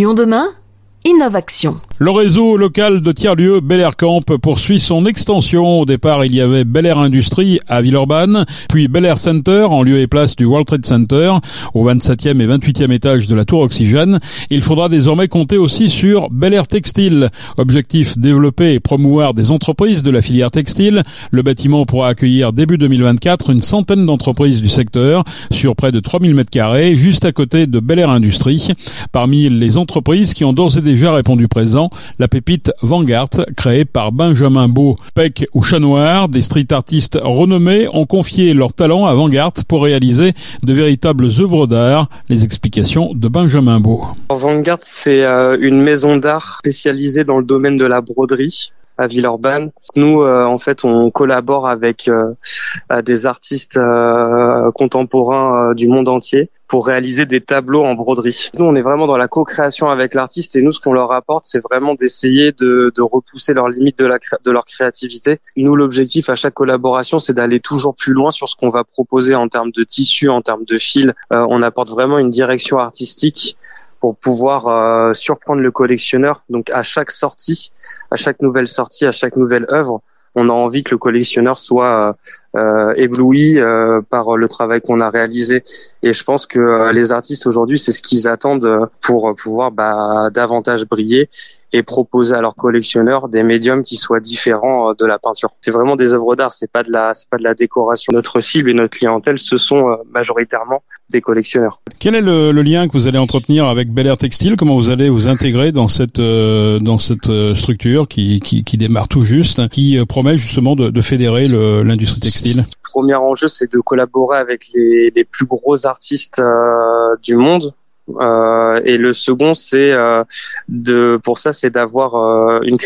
Lyon demain Innovation. Le réseau local de tiers-lieux Bel Air Camp poursuit son extension. Au départ, il y avait Bel Air Industrie à Villeurbanne, puis Bel Air Center en lieu et place du World Trade Center, au 27e et 28e étage de la tour Oxygène. Il faudra désormais compter aussi sur Bel Air Textile. Objectif développer et promouvoir des entreprises de la filière textile. Le bâtiment pourra accueillir début 2024 une centaine d'entreprises du secteur sur près de 3000 m2, juste à côté de Bel Air Industrie. Parmi les entreprises qui ont d'ores et déjà répondu présent, la pépite Vanguard, créée par Benjamin Beau, Peck ou Chat Noir, des street artistes renommés ont confié leur talent à Vanguard pour réaliser de véritables œuvres d'art. Les explications de Benjamin Beau. Vanguard, c'est euh, une maison d'art spécialisée dans le domaine de la broderie à Villeurbanne. Nous, euh, en fait, on collabore avec euh, des artistes euh, contemporains du monde entier pour réaliser des tableaux en broderie. Nous, on est vraiment dans la co-création avec l'artiste et nous, ce qu'on leur apporte, c'est vraiment d'essayer de, de, repousser leurs limites de, la, de leur créativité. Nous, l'objectif à chaque collaboration, c'est d'aller toujours plus loin sur ce qu'on va proposer en termes de tissu, en termes de fil. on apporte vraiment une direction artistique pour pouvoir euh, surprendre le collectionneur. Donc à chaque sortie, à chaque nouvelle sortie, à chaque nouvelle œuvre, on a envie que le collectionneur soit euh, ébloui euh, par le travail qu'on a réalisé. Et je pense que les artistes aujourd'hui, c'est ce qu'ils attendent pour pouvoir bah, davantage briller et proposer à leurs collectionneurs des médiums qui soient différents euh, de la peinture. C'est vraiment des œuvres d'art, c'est pas de la c'est pas de la décoration. Notre cible et notre clientèle, ce sont euh, majoritairement des collectionneurs. Quel est le, lien que vous allez entretenir avec Bel Air Textile? Comment vous allez vous intégrer dans cette euh, dans cette structure qui, qui, qui démarre tout juste, qui promet justement de fédérer l'industrie textile? Premier enjeu, c'est de collaborer avec les, les plus gros artistes du monde. Euh, et le second, c'est euh, de, pour ça, c'est d'avoir euh, une,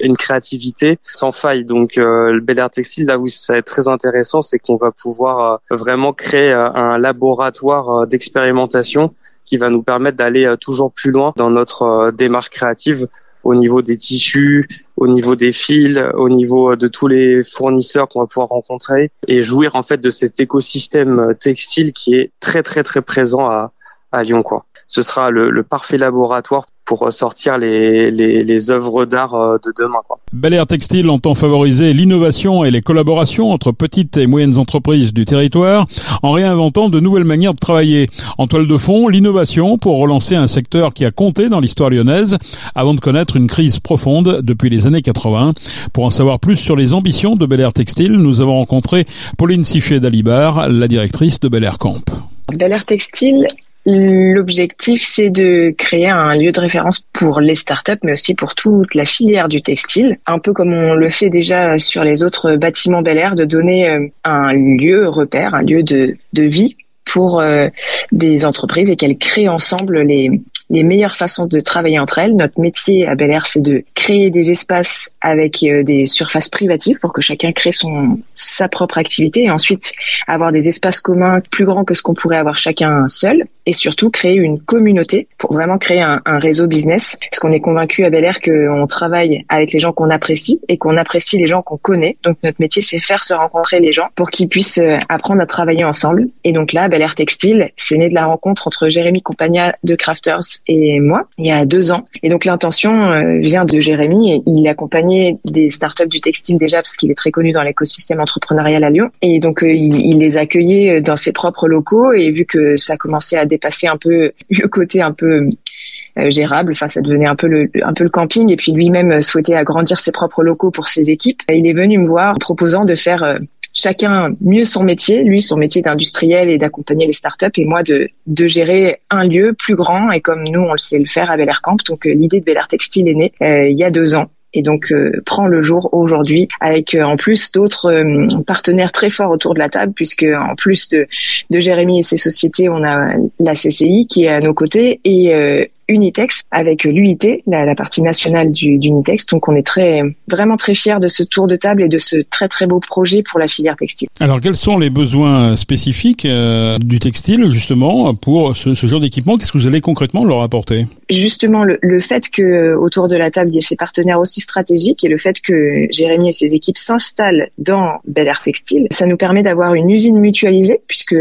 une créativité sans faille. Donc, le Bel Air Textile, là où ça va être très intéressant, c'est qu'on va pouvoir vraiment créer un laboratoire d'expérimentation qui va nous permettre d'aller toujours plus loin dans notre démarche créative au niveau des tissus, au niveau des fils, au niveau de tous les fournisseurs qu'on va pouvoir rencontrer et jouir en fait de cet écosystème textile qui est très très très présent à, à Lyon. Quoi. Ce sera le, le parfait laboratoire pour sortir les, les, les œuvres d'art euh, de demain. Quoi. Bel Air Textile entend favoriser l'innovation et les collaborations entre petites et moyennes entreprises du territoire en réinventant de nouvelles manières de travailler. En toile de fond, l'innovation pour relancer un secteur qui a compté dans l'histoire lyonnaise avant de connaître une crise profonde depuis les années 80. Pour en savoir plus sur les ambitions de Bel Air Textile, nous avons rencontré Pauline Sichet d'Alibar, la directrice de Bel Air Camp. Bel Air Textile L'objectif, c'est de créer un lieu de référence pour les startups, mais aussi pour toute la filière du textile, un peu comme on le fait déjà sur les autres bâtiments Bel Air, de donner euh, un lieu repère, un lieu de, vie pour euh, des entreprises et qu'elles créent ensemble les, les meilleures façons de travailler entre elles. Notre métier à Bel Air, c'est de créer des espaces avec euh, des surfaces privatives pour que chacun crée son sa propre activité et ensuite avoir des espaces communs plus grands que ce qu'on pourrait avoir chacun seul et surtout créer une communauté pour vraiment créer un, réseau business. Parce qu'on est convaincu à Bel Air qu'on travaille avec les gens qu'on apprécie et qu'on apprécie les gens qu'on connaît. Donc notre métier, c'est faire se rencontrer les gens pour qu'ils puissent euh, apprendre à travailler ensemble. Et donc là, Bel Air Textile, c'est né de la rencontre entre Jérémy Compagna de Crafters et moi il y a deux ans. Et donc l'intention euh, vient de Jérémy. Et il accompagnait des startups du textile déjà parce qu'il est très connu dans l'écosystème entrepreneurial à Lyon. Et donc euh, il, les accueillait dans ses propres locaux. Et vu que ça commençait à dépasser un peu le côté un peu euh, gérable. Enfin, ça devenait un peu le un peu le camping. Et puis lui-même souhaitait agrandir ses propres locaux pour ses équipes. Il est venu me voir proposant de faire chacun mieux son métier, lui son métier d'industriel et d'accompagner les startups et moi de, de gérer un lieu plus grand et comme nous on le sait le faire à Bel Air Camp. Donc euh, l'idée de Bel Air Textile est née euh, il y a deux ans et donc euh, prend le jour aujourd'hui avec en plus d'autres partenaires très forts autour de la table puisque en plus de, de Jérémy et ses sociétés on a la CCI qui est à nos côtés et Unitex avec l'UIT, la, partie nationale du, d'Unitex. Donc on est très vraiment très fiers de ce tour de table et de ce très très beau projet pour la filière textile. Alors quels sont les besoins spécifiques euh, du textile justement pour ce, genre d'équipement? Qu'est-ce que vous allez concrètement leur apporter? Justement le, le, fait que autour de la table il y ait ces partenaires aussi stratégiques et le fait que Jérémy et ses équipes s'installent dans Bel Air Textile, ça nous permet d'avoir une usine mutualisée puisque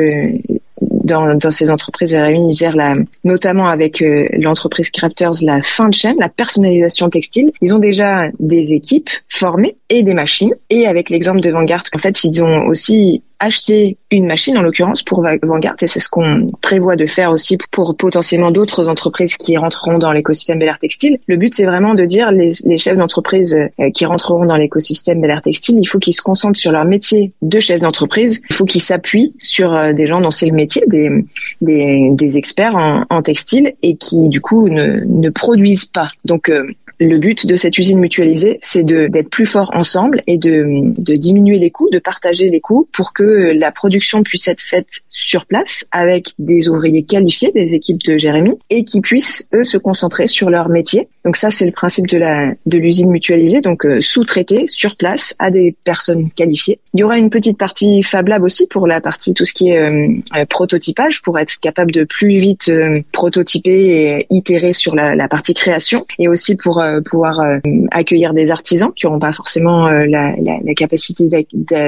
dans, dans ces entreprises, Jérémy gère la, notamment avec euh, l'entreprise Crafters la fin de chaîne, la personnalisation textile. Ils ont déjà des équipes formées et des machines. Et avec l'exemple de Vanguard, en fait, ils ont aussi acheter une machine en l'occurrence pour Vanguard et c'est ce qu'on prévoit de faire aussi pour potentiellement d'autres entreprises qui rentreront dans l'écosystème Bel Air Textile. Le but c'est vraiment de dire les, les chefs d'entreprise euh, qui rentreront dans l'écosystème Bel Air Textile, il faut qu'ils se concentrent sur leur métier de chef d'entreprise, il faut qu'ils s'appuient sur euh, des gens dont c'est le métier, des, des, des experts en, en, textile et qui du coup ne, ne produisent pas. Donc euh, le but de cette usine mutualisée, c'est d'être plus fort ensemble et de, de, diminuer les coûts, de partager les coûts pour que la production puisse être faite sur place avec des ouvriers qualifiés, des équipes de Jérémy, et qui puissent, eux, se concentrer sur leur métier. Donc ça, c'est le principe de la de l'usine mutualisée, donc euh, sous-traité sur place à des personnes qualifiées. Il y aura une petite partie Fab Lab aussi pour la partie tout ce qui est euh, euh, prototypage, pour être capable de plus vite prototyper et itérer sur la, la, partie création, et aussi pour pouvoir accueillir des artisans qui n'auront pas forcément la, la, la capacité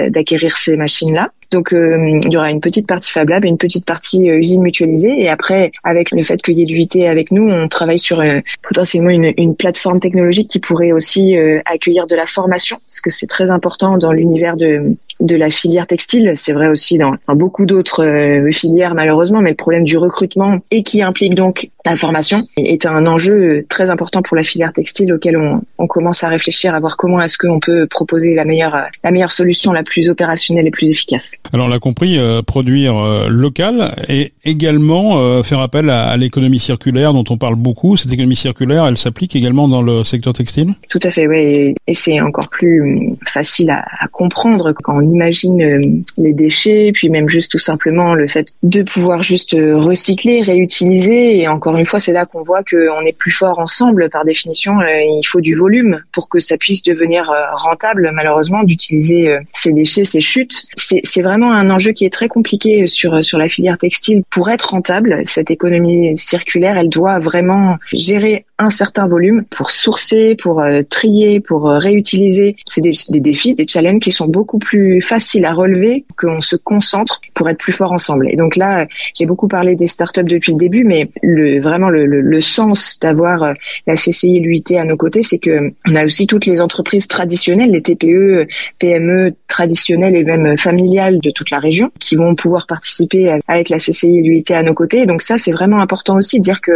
d'acquérir ces machines-là. Donc euh, il y aura une petite partie Fab Lab et une petite partie euh, usine mutualisée. Et après, avec le fait qu'il y ait du IT avec nous, on travaille sur euh, potentiellement une, plateforme technologique qui pourrait aussi accueillir de la formation, parce que c'est très important dans l'univers de, de la filière textile. C'est vrai aussi dans, beaucoup d'autres filières malheureusement, mais le problème du recrutement et qui implique donc la formation est un enjeu très important pour la filière textile auquel on, on commence à réfléchir à voir comment est-ce qu'on peut proposer la meilleure la meilleure solution la plus opérationnelle et plus efficace. Alors on l'a compris, euh, produire euh, local et également euh, faire appel à, l'économie circulaire dont on parle beaucoup. Cette économie circulaire, elle s'applique également dans le secteur textile? Tout à fait, oui. Et, c'est encore plus facile à, à, comprendre quand on imagine les déchets, puis même juste tout simplement le fait de pouvoir juste recycler, réutiliser. Et encore une fois, c'est là qu'on voit qu'on est plus fort ensemble. Par définition, il faut du volume pour que ça puisse devenir rentable, malheureusement, d'utiliser ces déchets, ces chutes. C'est vraiment un enjeu qui est très compliqué sur sur la filière textile. Pour être rentable, cette économie circulaire, elle doit vraiment gérer un certain volume pour sourcer, pour euh, trier, pour euh, réutiliser. C'est des, défis, des challenges qui sont beaucoup plus faciles à relever qu'on se concentre pour être plus fort ensemble. Et donc là, j'ai beaucoup parlé des startups depuis le début, mais le, vraiment le, le, le sens d'avoir euh, la CCI et l'UIT à nos côtés, c'est que on a aussi toutes les entreprises traditionnelles, les TPE, PME traditionnelles et même familiales de toute la région qui vont pouvoir participer avec la CCI et l'UIT à nos côtés. donc ça, c'est vraiment important aussi de dire que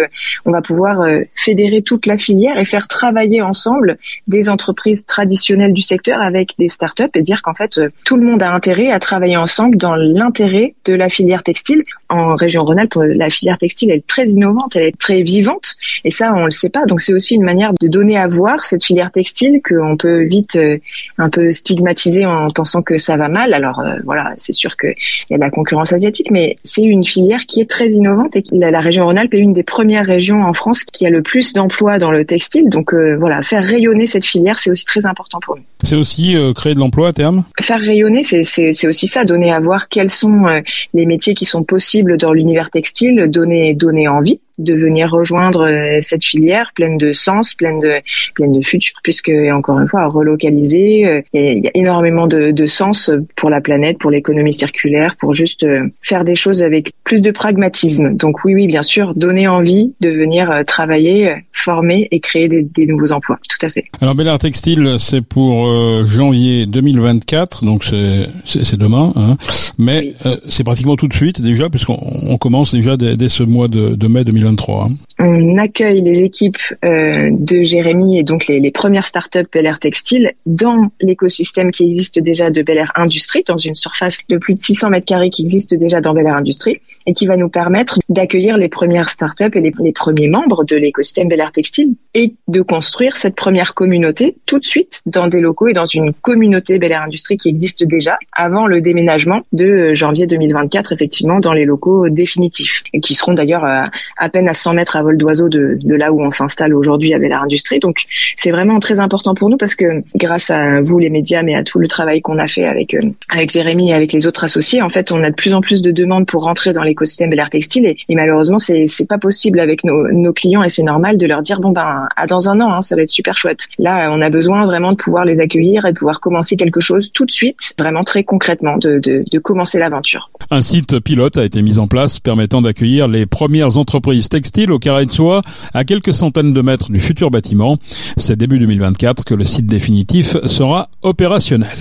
on va pouvoir fédérer toute la filière et faire travailler ensemble des entreprises traditionnelles du secteur avec des startups et dire qu'en fait euh, tout le monde a intérêt à travailler ensemble dans l'intérêt de la filière textile. En région Rhône-Alpes, la filière textile est très innovante, elle est très vivante et ça on le sait pas. Donc c'est aussi une manière de donner à voir cette filière textile qu'on peut vite euh, un peu stigmatiser en pensant que ça va mal. Alors euh, voilà, c'est sûr qu'il y a de la concurrence asiatique, mais c'est une filière qui est très innovante et la, la région Rhône-Alpes est une des premières régions en France qui a le plus d'emploi dans le textile. Donc euh, voilà, faire rayonner cette filière, c'est aussi très important pour nous. C'est aussi euh, créer de l'emploi à terme? Faire rayonner, c'est aussi ça, donner à voir quels sont euh, les métiers qui sont possibles dans l'univers textile, donner, donner envie de venir rejoindre euh, cette filière pleine de sens, pleine de pleine de futur, puisque encore une fois, relocaliser, euh, il y, a énormément de, de, sens pour la planète, pour l'économie circulaire, pour juste euh, faire des choses avec plus de pragmatisme. Donc oui, oui, bien sûr, donner envie de venir travailler, former et créer des, des nouveaux emplois. Tout à fait. Alors Bel Textile, c'est pour janvier 2024, donc c'est demain, hein. mais c'est pratiquement tout de suite déjà, puisqu'on commence déjà dès, dès, ce mois de, de mai 2024. 2023. On accueille les équipes euh, de Jérémy et donc les, les premières startups Bel Air Textile dans l'écosystème qui existe déjà de Bel Air Industrie, dans une surface de plus de 600 mètres carrés qui existe déjà dans Bel Air Industrie et qui va nous permettre d'accueillir les premières startups et les, premiers membres de l'écosystème Bel Air Textile et de construire cette première communauté tout de suite dans des locaux et dans une communauté Bel Air Industrie qui existe déjà avant le déménagement de janvier 2024 effectivement dans les locaux définitifs et qui seront d'ailleurs euh, à peine à 100 mètres à vol d'oiseau de, de là où on s'installe aujourd'hui avec l'industrie. Donc c'est vraiment très important pour nous parce que grâce à vous les médias, mais à tout le travail qu'on a fait avec euh, avec Jérémy et avec les autres associés, en fait, on a de plus en plus de demandes pour rentrer dans l'écosystème Bel Air Textile et, malheureusement c'est c'est pas possible avec nos, clients et c'est normal de leur dire bon ben à dans un an, hein, ça va être super chouette. Là, on a besoin vraiment de pouvoir les accueillir et de pouvoir commencer quelque chose tout de suite, vraiment très concrètement, de, de, de commencer l'aventure. Un site pilote a été mis en place permettant d'accueillir les premières entreprises textiles au carré de soie à quelques centaines de mètres du futur bâtiment. C'est début 2024 que le site définitif sera opérationnel.